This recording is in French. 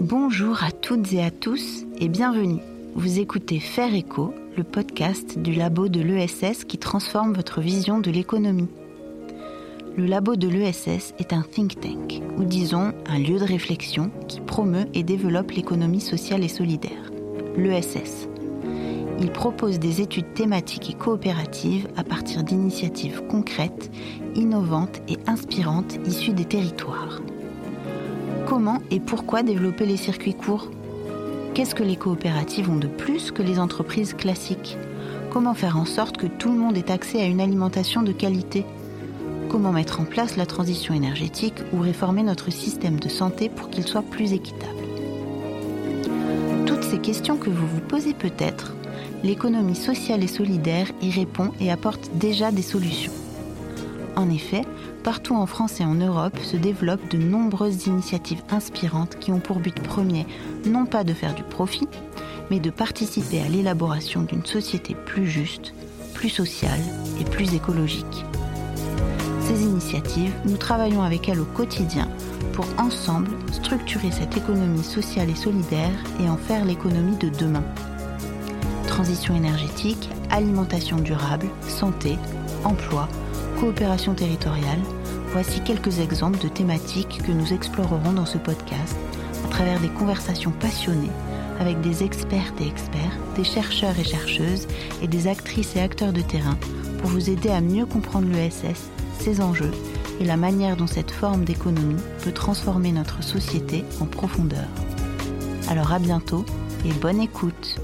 Bonjour à toutes et à tous et bienvenue. Vous écoutez Faire Écho, le podcast du labo de l'ESS qui transforme votre vision de l'économie. Le labo de l'ESS est un think tank, ou disons un lieu de réflexion qui promeut et développe l'économie sociale et solidaire. L'ESS. Il propose des études thématiques et coopératives à partir d'initiatives concrètes, innovantes et inspirantes issues des territoires. Comment et pourquoi développer les circuits courts? Qu'est-ce que les coopératives ont de plus que les entreprises classiques? Comment faire en sorte que tout le monde ait accès à une alimentation de qualité? Comment mettre en place la transition énergétique ou réformer notre système de santé pour qu'il soit plus équitable? Toutes ces questions que vous vous posez peut-être l'économie sociale et solidaire y répond et apporte déjà des solutions. En effet, partout en France et en Europe se développent de nombreuses initiatives inspirantes qui ont pour but premier non pas de faire du profit, mais de participer à l'élaboration d'une société plus juste, plus sociale et plus écologique. Ces initiatives, nous travaillons avec elles au quotidien pour ensemble structurer cette économie sociale et solidaire et en faire l'économie de demain transition énergétique, alimentation durable, santé, emploi, coopération territoriale, voici quelques exemples de thématiques que nous explorerons dans ce podcast à travers des conversations passionnées avec des expertes et experts, des chercheurs et chercheuses et des actrices et acteurs de terrain pour vous aider à mieux comprendre l'ESS, ses enjeux et la manière dont cette forme d'économie peut transformer notre société en profondeur. Alors à bientôt et bonne écoute